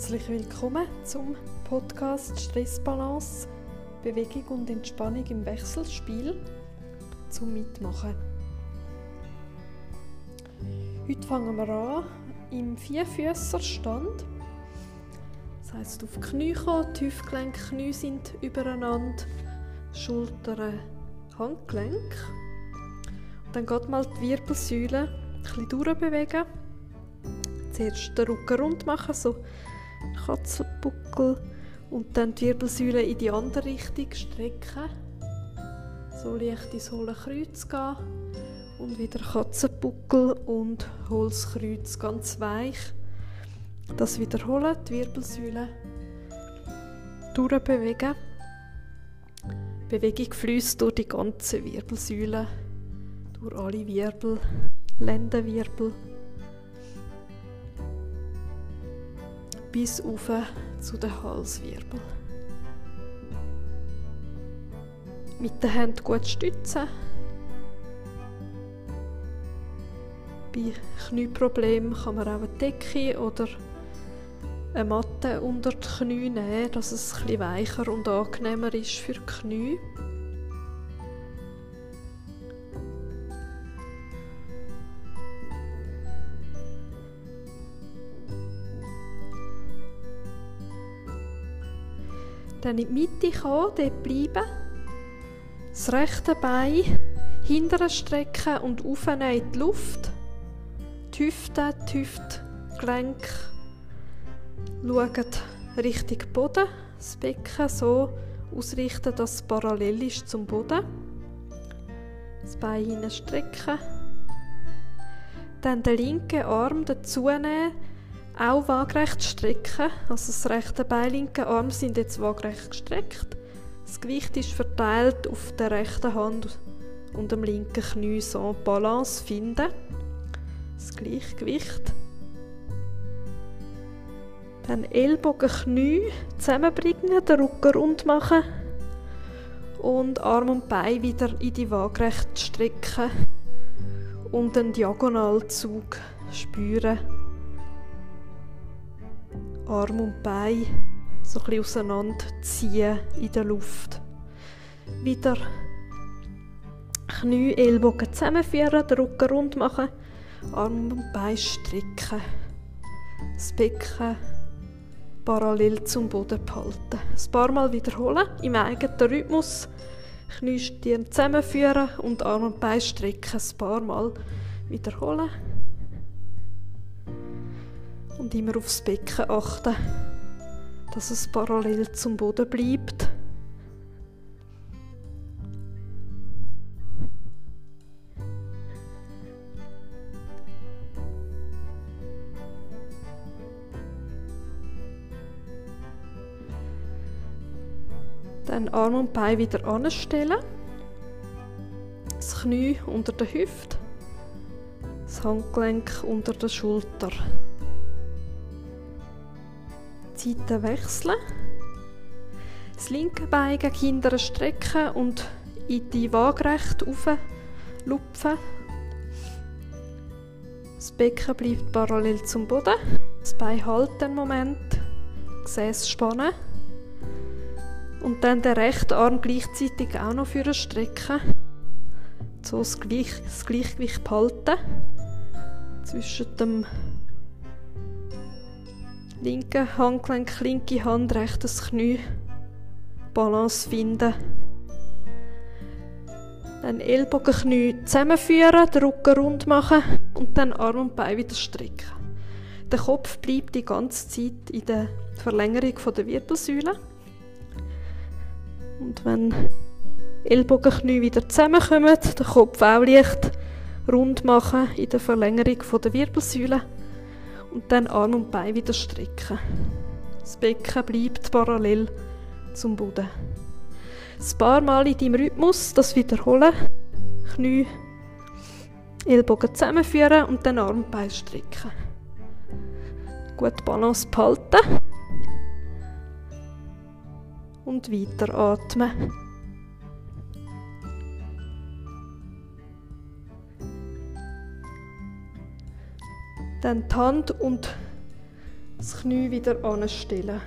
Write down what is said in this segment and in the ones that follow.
Herzlich willkommen zum Podcast Stressbalance, Bewegung und Entspannung im Wechselspiel zum Mitmachen. Heute fangen wir an im Vierfüßerstand. Das heißt auf die Knie kommen, die Hüftgelenke, Knie sind übereinander, Schultern, Handgelenk. Und dann geht mal die Wirbelsäule ein bisschen durchbewegen. Zuerst den Rücken rund machen, so Katzenbuckel und dann die Wirbelsäule in die andere Richtung strecken. So leicht ins hohle Kreuz gehen und wieder Katzenbuckel und Holzkreuz ganz weich. Das wiederholen, die Wirbelsäule durchbewegen. Bewegung fließt durch die ganze Wirbelsäule, durch alle Wirbel, Lendenwirbel. Bis auf zu den Halswirbel. Mit den Händen gut stützen. Bei Knieproblemen kann man auch eine Decke oder eine Matte unter die Knie nehmen, dass es etwas weicher und angenehmer ist für die Knie. Dann in die Mitte kommen, dort bleiben. Das rechte Bein hinterher strecken und aufnehmen in die Luft. Die Hüfte, die Hüftgelenke schauen Richtung Boden. Das Becken so ausrichten, dass es parallel ist zum Boden. Das Bein hinten strecken. Dann den linken Arm dazu nehmen auch waagerecht strecken. Also das rechte Bein, linke Arm sind jetzt waagerecht gestreckt. Das Gewicht ist verteilt auf der rechten Hand und dem linken Knie so Balance finden. Das Gleichgewicht. Dann Ellbogen, Knie zusammenbringen, den Rücken rund machen und Arm und Bein wieder in die Waagerecht strecken und den Diagonalzug spüren. Arm und Bein so ein bisschen auseinanderziehen in der Luft. Wieder Knie, Ellbogen zusammenführen, den Rücken rund machen, Arm und Bein strecken. Das Becken parallel zum Boden behalten. Ein paar Mal wiederholen im eigenen Rhythmus. Knie, Stirn zusammenführen und Arm und Bein strecken. Ein paar Mal wiederholen und immer aufs Becken achten, dass es parallel zum Boden bleibt. Dann Arm und Bein wieder anstellen. Das Knie unter der Hüfte. Das Handgelenk unter der Schulter. Seiten wechseln. Das linke Bein gegen hintere strecken und in die Waagrecht lupfen. Das Becken bleibt parallel zum Boden. Das Bein halten einen Moment. Gesäß spannen. Und dann den rechten Arm gleichzeitig auch noch für strecken. So das, das Gleichgewicht behalten. Zwischen dem linke Handgelenk, linke Hand, rechtes Knie. Balance finden. Dann Ellbogen, Knie zusammenführen, den Rücken rund machen und dann Arm und Bein wieder strecken. Der Kopf bleibt die ganze Zeit in der Verlängerung der Wirbelsäule. Und wenn Ellbogen, Knie wieder zusammenkommen, den Kopf auch leicht rund machen in der Verlängerung der Wirbelsäule und dann Arm und Bein wieder strecken. Das Becken bleibt parallel zum Boden. Ein paar Mal in deinem Rhythmus das wiederholen. Knie, Ellbogen zusammenführen und dann Arm und Bein strecken. Gut Balance behalten. Und weiter atmen. Dann die Hand und Das Knie wieder anstellen.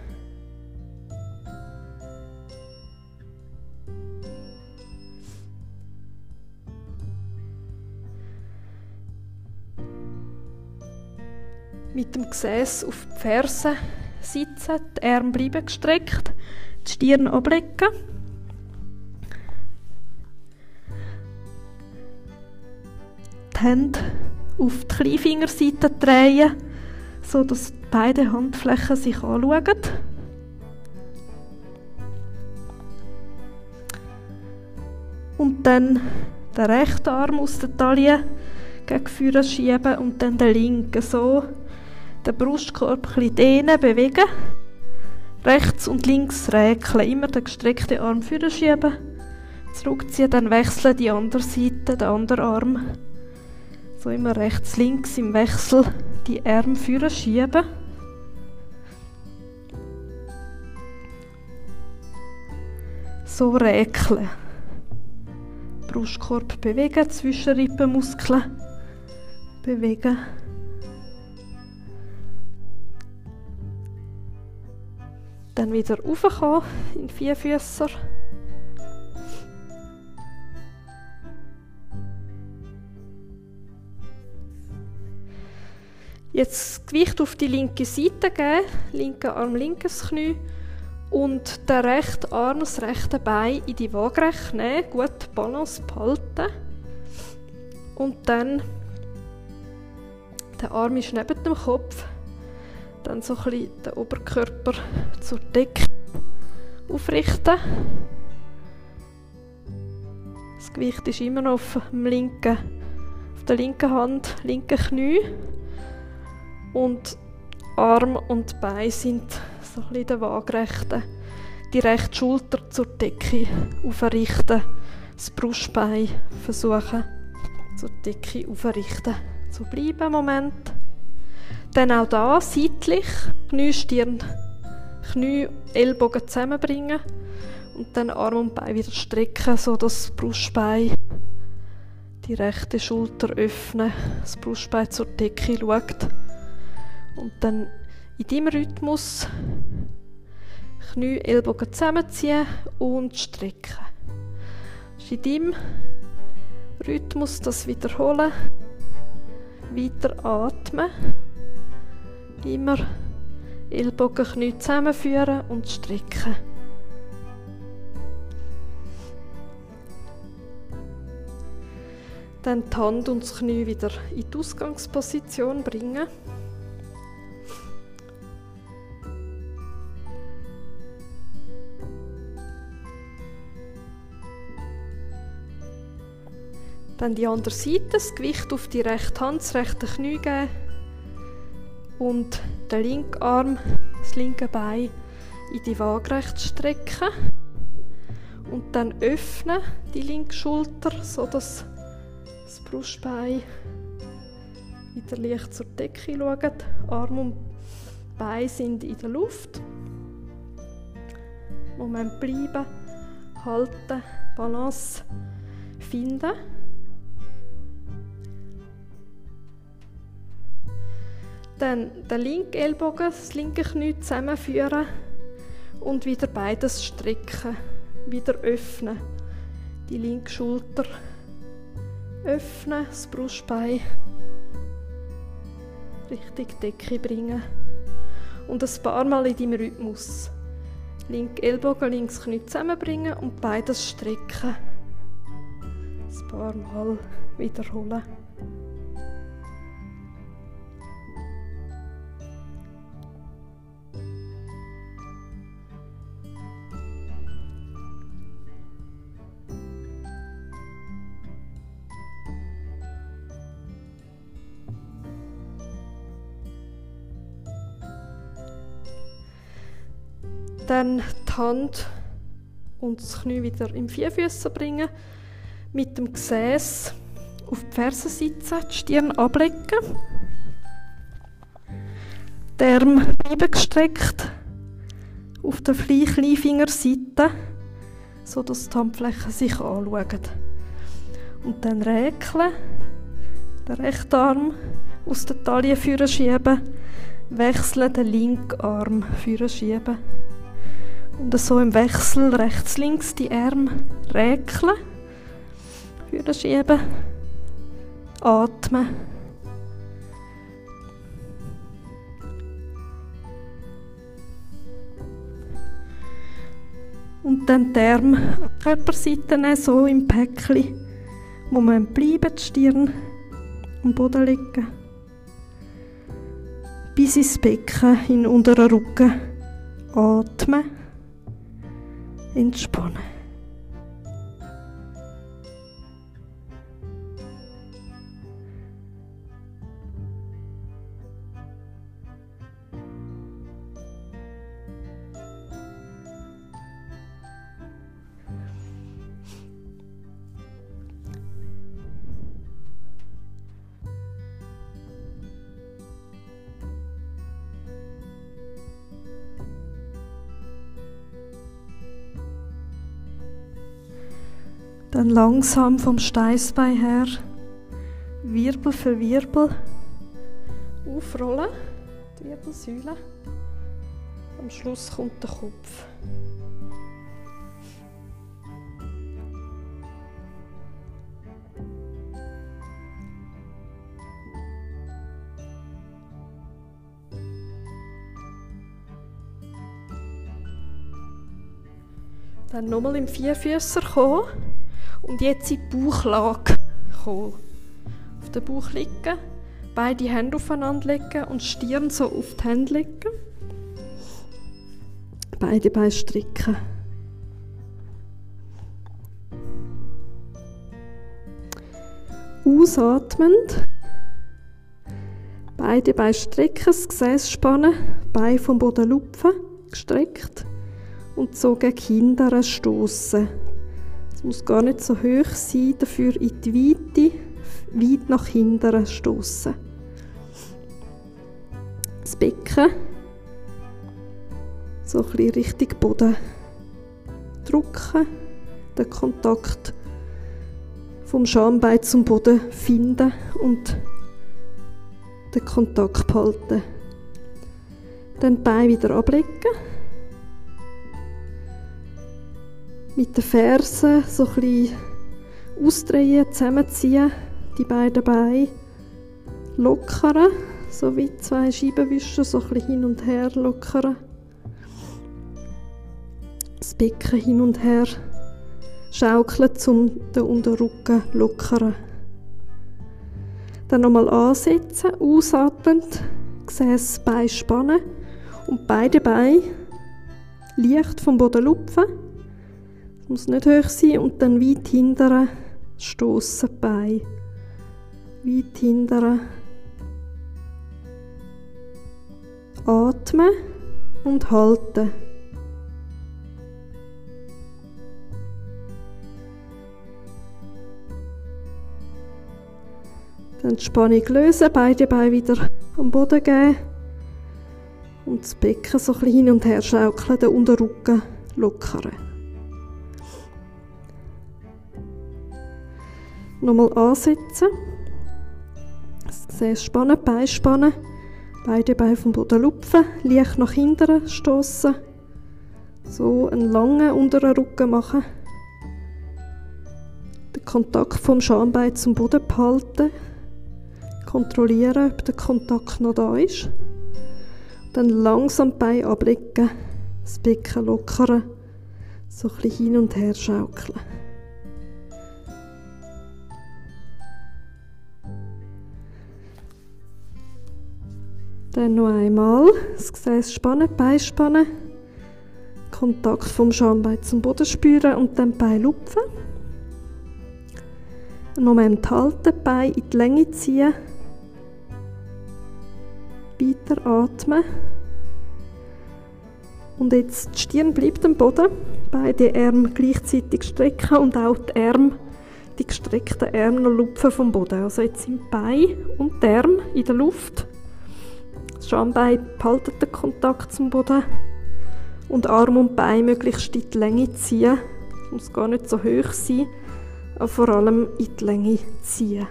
Mit dem Gesäß auf die Ferse sitzen, die Arme bleiben gestreckt, die Stirn ablegen. Die Hände auf die Kleinfingerseite drehen, sodass beide Handflächen sich anschauen. Und dann den rechten Arm aus der Taille gegen vorne schieben und dann den linken so den Brustkorb ein dehnen, bewegen. Rechts und links räkeln. Immer den gestreckten Arm vorne schieben. Zurückziehen, dann wechseln die andere Seite, den anderen Arm. So immer rechts, links im Wechsel die Arme vorne schieben. So räkeln. Brustkorb bewegen, Zwischenrippenmuskeln bewegen. Dann wieder raufkommen in Vierfüßer. Jetzt das Gewicht auf die linke Seite geben, linker Arm, linkes Knie und den rechten Arm, das rechte Bein in die Waagrecht nehmen, gut Balance behalten und dann der Arm ist neben dem Kopf dann so ein bisschen den Oberkörper zur Decke aufrichten. Das Gewicht ist immer noch auf, dem linken, auf der linken Hand, linken Knie. Und Arm und Bein sind so ein bisschen der Waagrechten. Die rechte Schulter zur Decke aufrichten. Das Brustbein versuchen zur Decke aufrichten. So bleiben Moment. Dann auch da seitlich, Knie, Stirn, Knie, Ellbogen zusammenbringen und dann Arm und Bein wieder strecken, so das Brustbein die rechte Schulter öffnen, das Brustbein zur Decke schaut und dann in diesem Rhythmus Knie, Ellbogen zusammenziehen und strecken. in diesem Rhythmus das wiederholen, weiter atmen. Immer Ellbogen, Knie zusammenführen und strecken. Dann die Hand und das Knie wieder in die Ausgangsposition bringen. Dann die andere Seite, das Gewicht auf die rechte Hand, das rechte Knie geben und den linken Arm, das linke Bein in die Waagrecht strecken und dann öffnen die linke Schulter, so dass das Brustbein wieder leicht zur Decke schaut. Arm und Bein sind in der Luft. Moment bleiben, halten, Balance finden. Dann den linken Ellbogen, das linke Knie zusammenführen und wieder beides strecken, wieder öffnen. Die linke Schulter öffnen, das Brustbein richtig Decke bringen. Und ein paar Mal in deinem Rhythmus. Link Ellbogen, links Knie zusammenbringen und beides strecken. Ein paar Mal wiederholen. Dann die Hand und das Knie wieder im Vierfüßer bringen. Mit dem Gesäß auf die Fersen sitzen, die Stirn ablegen. Die Arme bleiben gestreckt auf der Kleinfingerseite, sodass die Handflächen sich anschauen. Und dann räkeln, den rechten Arm aus der Taille führen schieben, wechseln den linken Arm führen schieben. Und so im Wechsel rechts, links die Arme räkeln, führen schieben, atmen. Und dann die Arme Körperseite nehmen, so im Päckchen. Moment bleiben, die Stirn am Boden liegen. Bis ins Becken, in unteren Rücken. Atmen. Entspannen. Langsam vom Steißbein her, Wirbel für Wirbel, aufrollen, die Wirbelsäule. Am Schluss kommt der Kopf. Dann nochmal im Vierfüßer kommen. Und jetzt in die Bauchlage kommen. Auf den Bauch liegen, beide Hände aufeinander legen und Stirn so auf die Hände legen. Beide Beine stricken. Ausatmend. Beide Beine strecken, das Gesäß spannen, Beine vom Boden lupfen, gestreckt und so gegen Kinder stoßen. Es muss gar nicht so hoch sein, dafür in die Weite, weit nach hinten stoßen. Das Becken so ein bisschen Richtung Boden drücken, den Kontakt vom Schambein zum Boden finden und den Kontakt behalten. Dann die Beine wieder ablegen mit den Fersen so ein bisschen ausdrehen, zusammenziehen, die beiden Beine lockern, so wie zwei Scheibenwischer, so ein bisschen hin und her lockern. Das Becken hin und her schaukeln, um den Unterrücken lockern. Dann nochmal ansetzen, ausatmend, Gesäß Bein spannen und beide Beine leicht vom Boden lupfen es muss nicht hoch sein und dann weit hindern, stoßen bei. Weit hindern. Atmen und halten. Dann die Spannung lösen, beide Beine wieder am Boden geben und das Becken so ein bisschen hin und her schaukeln, den Unterrücken lockern. Nochmal ansetzen. Sehr spannend, Bein spannen. Beide Beine vom Boden lupfen, leicht nach hinten stoßen. So einen langen unteren Rücken machen. Den Kontakt vom Schambein zum Boden behalten. Kontrollieren, ob der Kontakt noch da ist. Dann langsam die Beine ablegen, das Becken lockern, so ein bisschen hin und her schaukeln. Dann noch einmal das Gesäß spannen, Bein spannen. Kontakt vom Schambein zum Boden spüren und dann Bein lupfen. Einen Moment halten, Bein in die Länge ziehen. Weiter atmen. Und jetzt die Stirn bleibt am Boden. Beide Arme gleichzeitig strecken und auch die Arme, die gestreckten Arme noch lupfen vom Boden. Also jetzt sind Bein und die Arme in der Luft. Schambein behalten den Kontakt zum Boden und Arm und Bein möglichst in die Länge ziehen. Muss gar nicht so hoch sein, aber vor allem in die Länge ziehen.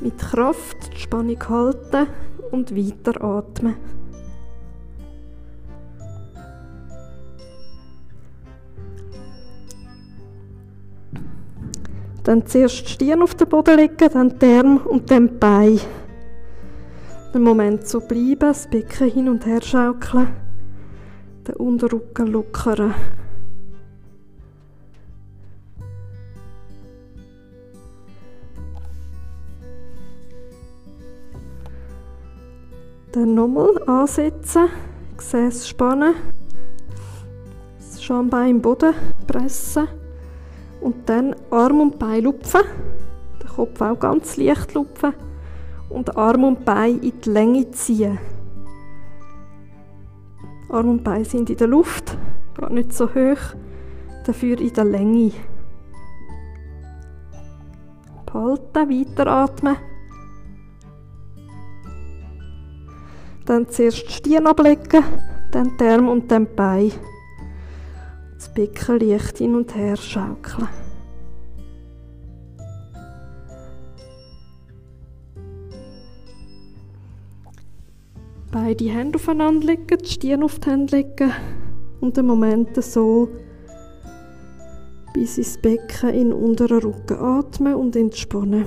Mit Kraft die Spannung halten und weiteratmen. Dann zuerst die Stirn auf den Boden legen, dann die Arme und dann die Beine. Einen Moment so bleiben, das Becken hin und her schaukeln, den Unterrücken lockern. Dann nochmal ansetzen, Gesäß spannen, das Schambein im Boden pressen und dann Arm und Bein lupfen, den Kopf auch ganz leicht lupfen und Arm und Bein in die Länge ziehen. Arm und Bein sind in der Luft, geht nicht so hoch, dafür in der Länge. Behalten, weiteratmen. Dann zuerst die Stirn ablegen, dann die Arme und dann die Beine. Das Becken leicht hin und her schaukeln. Beide Hände aufeinander legen, die Stirn auf die Hände legen und einen Moment so bis ins Becken in den unteren Rücken atmen und entspannen.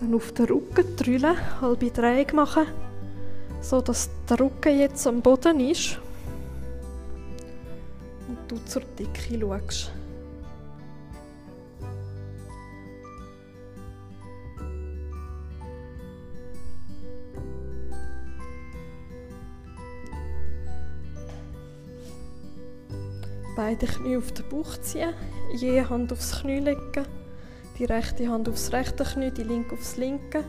Dann auf den Rücken drüllen, halbe Drehung machen, so dass der Rücken jetzt am Boden ist. Und du zur Decke schaust. Beide Knie auf den Bauch ziehen, je Hand aufs Knie legen. Die rechte Hand aufs rechte Knie, die linke aufs linke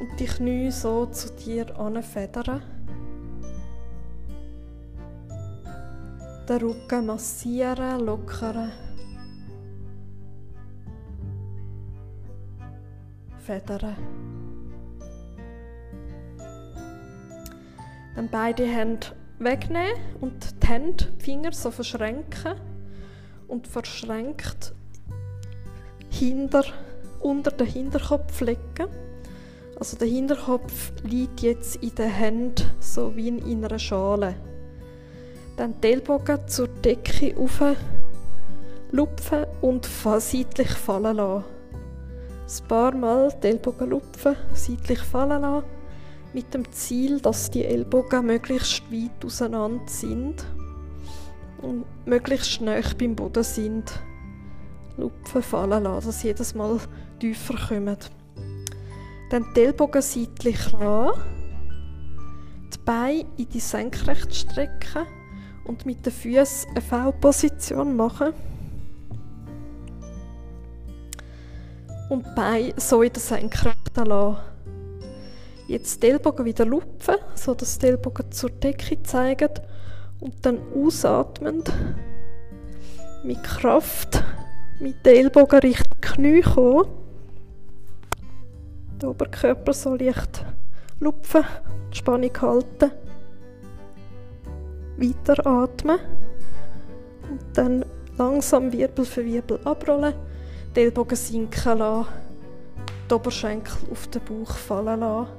und die Knie so zu dir anfedern. Den Rücken massieren, lockern. Federn. Dann beide Hände wegnehmen und die Hände, die Finger so verschränken und verschränkt hinter, unter den Hinterkopf legen. Also der Hinterkopf liegt jetzt in den Händen, so wie in einer Schale. Dann die Ellbogen zur Decke auf, lupfen und seitlich fallen lassen. Ein paar Mal die Ellbogen lupfen, seitlich fallen lassen, mit dem Ziel, dass die Ellbogen möglichst weit auseinander sind und möglichst nah beim Boden sind. Lupfen fallen lassen, dass sie jedes Mal tiefer kommen. Dann die Ellbogen seitlich lassen, die Beine in die Senkrecht strecken und mit den Füßen eine V-Position machen. Und die Beine so in der Senkrechten lassen. Jetzt die Ellbogen wieder lupfen, sodass die Ellbogen zur Decke zeigen und dann ausatmend mit Kraft mit den Ellbogen Richtung Knie kommen. Den Oberkörper so leicht lupfen, die Spannung halten. Weiter atmen. Und dann langsam Wirbel für Wirbel abrollen, die Ellbogen sinken lassen, die Oberschenkel auf den Bauch fallen lassen.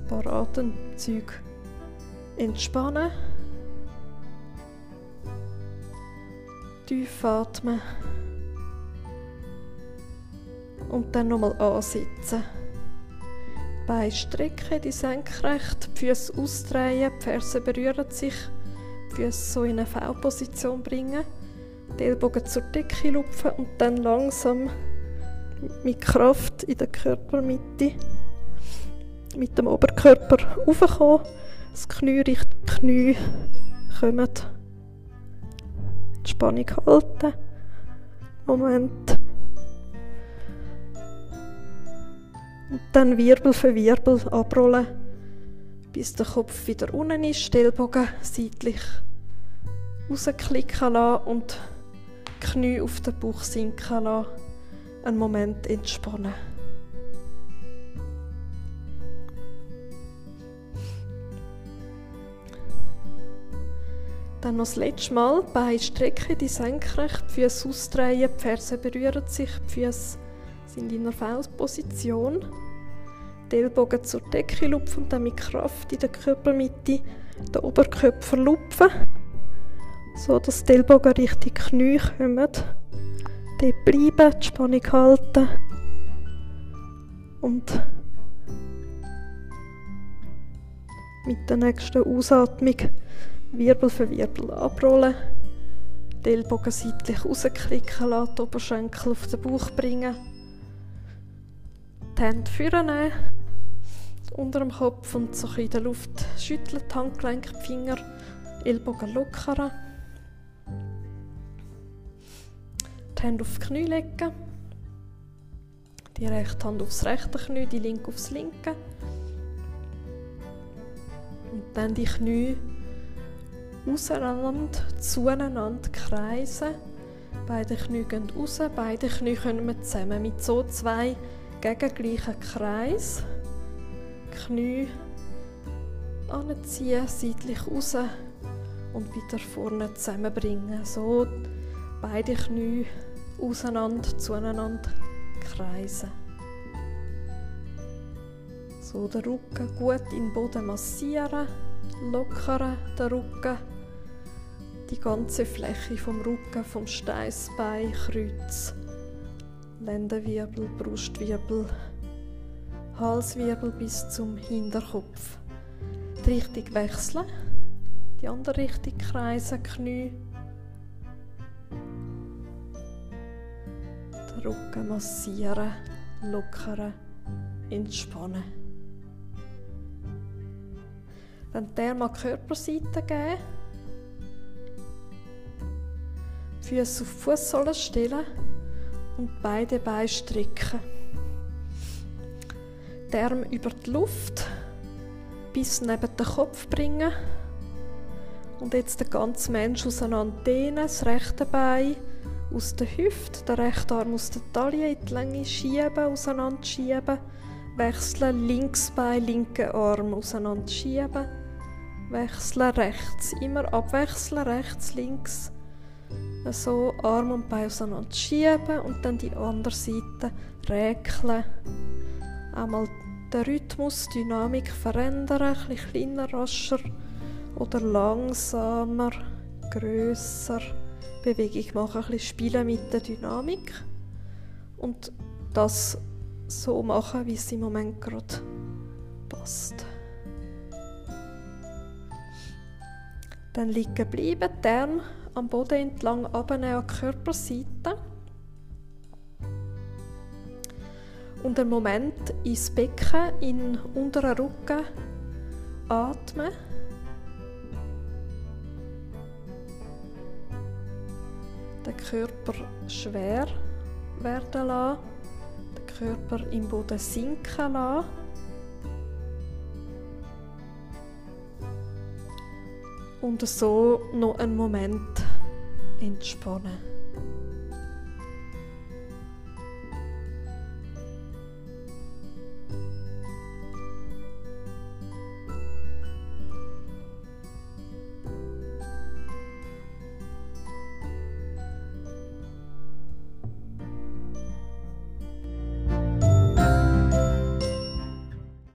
Ein paar Atemzüge entspannen. Tief atmen. Und dann nochmal ansitzen. Beine strecken, die senkrecht, die Füße ausdrehen, die Ferse berühren sich, die Füße so in eine V-Position bringen, die Ellbogen zur Decke lupfen und dann langsam mit Kraft in der Körpermitte mit dem Oberkörper raufkommen, das Knie Richtung Knie kommen die Spannung halten. Moment. Und dann Wirbel für Wirbel abrollen, bis der Kopf wieder unten ist, Stellbogen seitlich rausklicken lassen und Knie auf den Bauch sinken lassen. Einen Moment entspannen. Dann noch das letzte Mal, Beine strecken, die senkrecht, die Füße ausdrehen, die Ferse berühren sich, die Füße sind in einer Faustposition. Die Ellbogen zur Decke lupfen und dann mit Kraft in der Körpermitte den Oberkörper lupfen, so dass die Ellbogen Richtung Knie kommen. Dort bleiben, die Spannung halten und mit der nächsten Ausatmung Wirbel für Wirbel abrollen, die Ellbogen seitlich rausklicken lassen, die Oberschenkel auf den Bauch bringen, die Hände vornehmen, unter dem Kopf und so in der Luft schütteln, die Handgelenke, die Finger, Ellbogen lockern, die Hände auf die Knie legen, die rechte Hand aufs rechte Knie, die linke aufs linke. Und dann die Knie auseinander, zueinander kreisen. Beide Knie gehen raus, beide Knie können wir zusammen mit so zwei gegengleichen Kreis. Knie anziehen, seitlich raus und wieder vorne zusammenbringen. So beide Knie auseinander, zueinander kreisen. So den Rücken gut in den Boden massieren, lockern den Rücken, die ganze Fläche vom Rücken, vom Steißbein, Kreuz, Lendenwirbel, Brustwirbel, Halswirbel bis zum Hinterkopf. Die Richtung wechseln, die andere Richtung kreisen, Knie. Den Rücken massieren, lockern, entspannen. Dann der mal Körperseite geben. Füße auf Fußsohlen stellen und beide Beine strecken. Die Arme über die Luft bis neben den Kopf bringen. Und jetzt den ganzen Mensch auseinander das rechte Bein aus der Hüfte, der rechte Arm aus der Taille in die Länge schieben, auseinander schieben. Wechseln, links Bein, linken Arm auseinander schieben wechseln, rechts. Immer abwechseln, rechts, links. So Arm und Bein auseinander schieben und dann die andere Seite räkeln. Einmal den Rhythmus, die Dynamik verändern, ein bisschen kleiner, rascher oder langsamer, grösser Bewegung machen, ein bisschen spielen mit der Dynamik und das so machen, wie es im Moment gerade passt. Dann liegen bleiben, die Arme am Boden entlang abnehmen an die Körperseite. Und einen Moment ins Becken, in den unteren Rücken atmen. Den Körper schwer werden lassen, den Körper im Boden sinken lassen. und so noch einen Moment entspannen.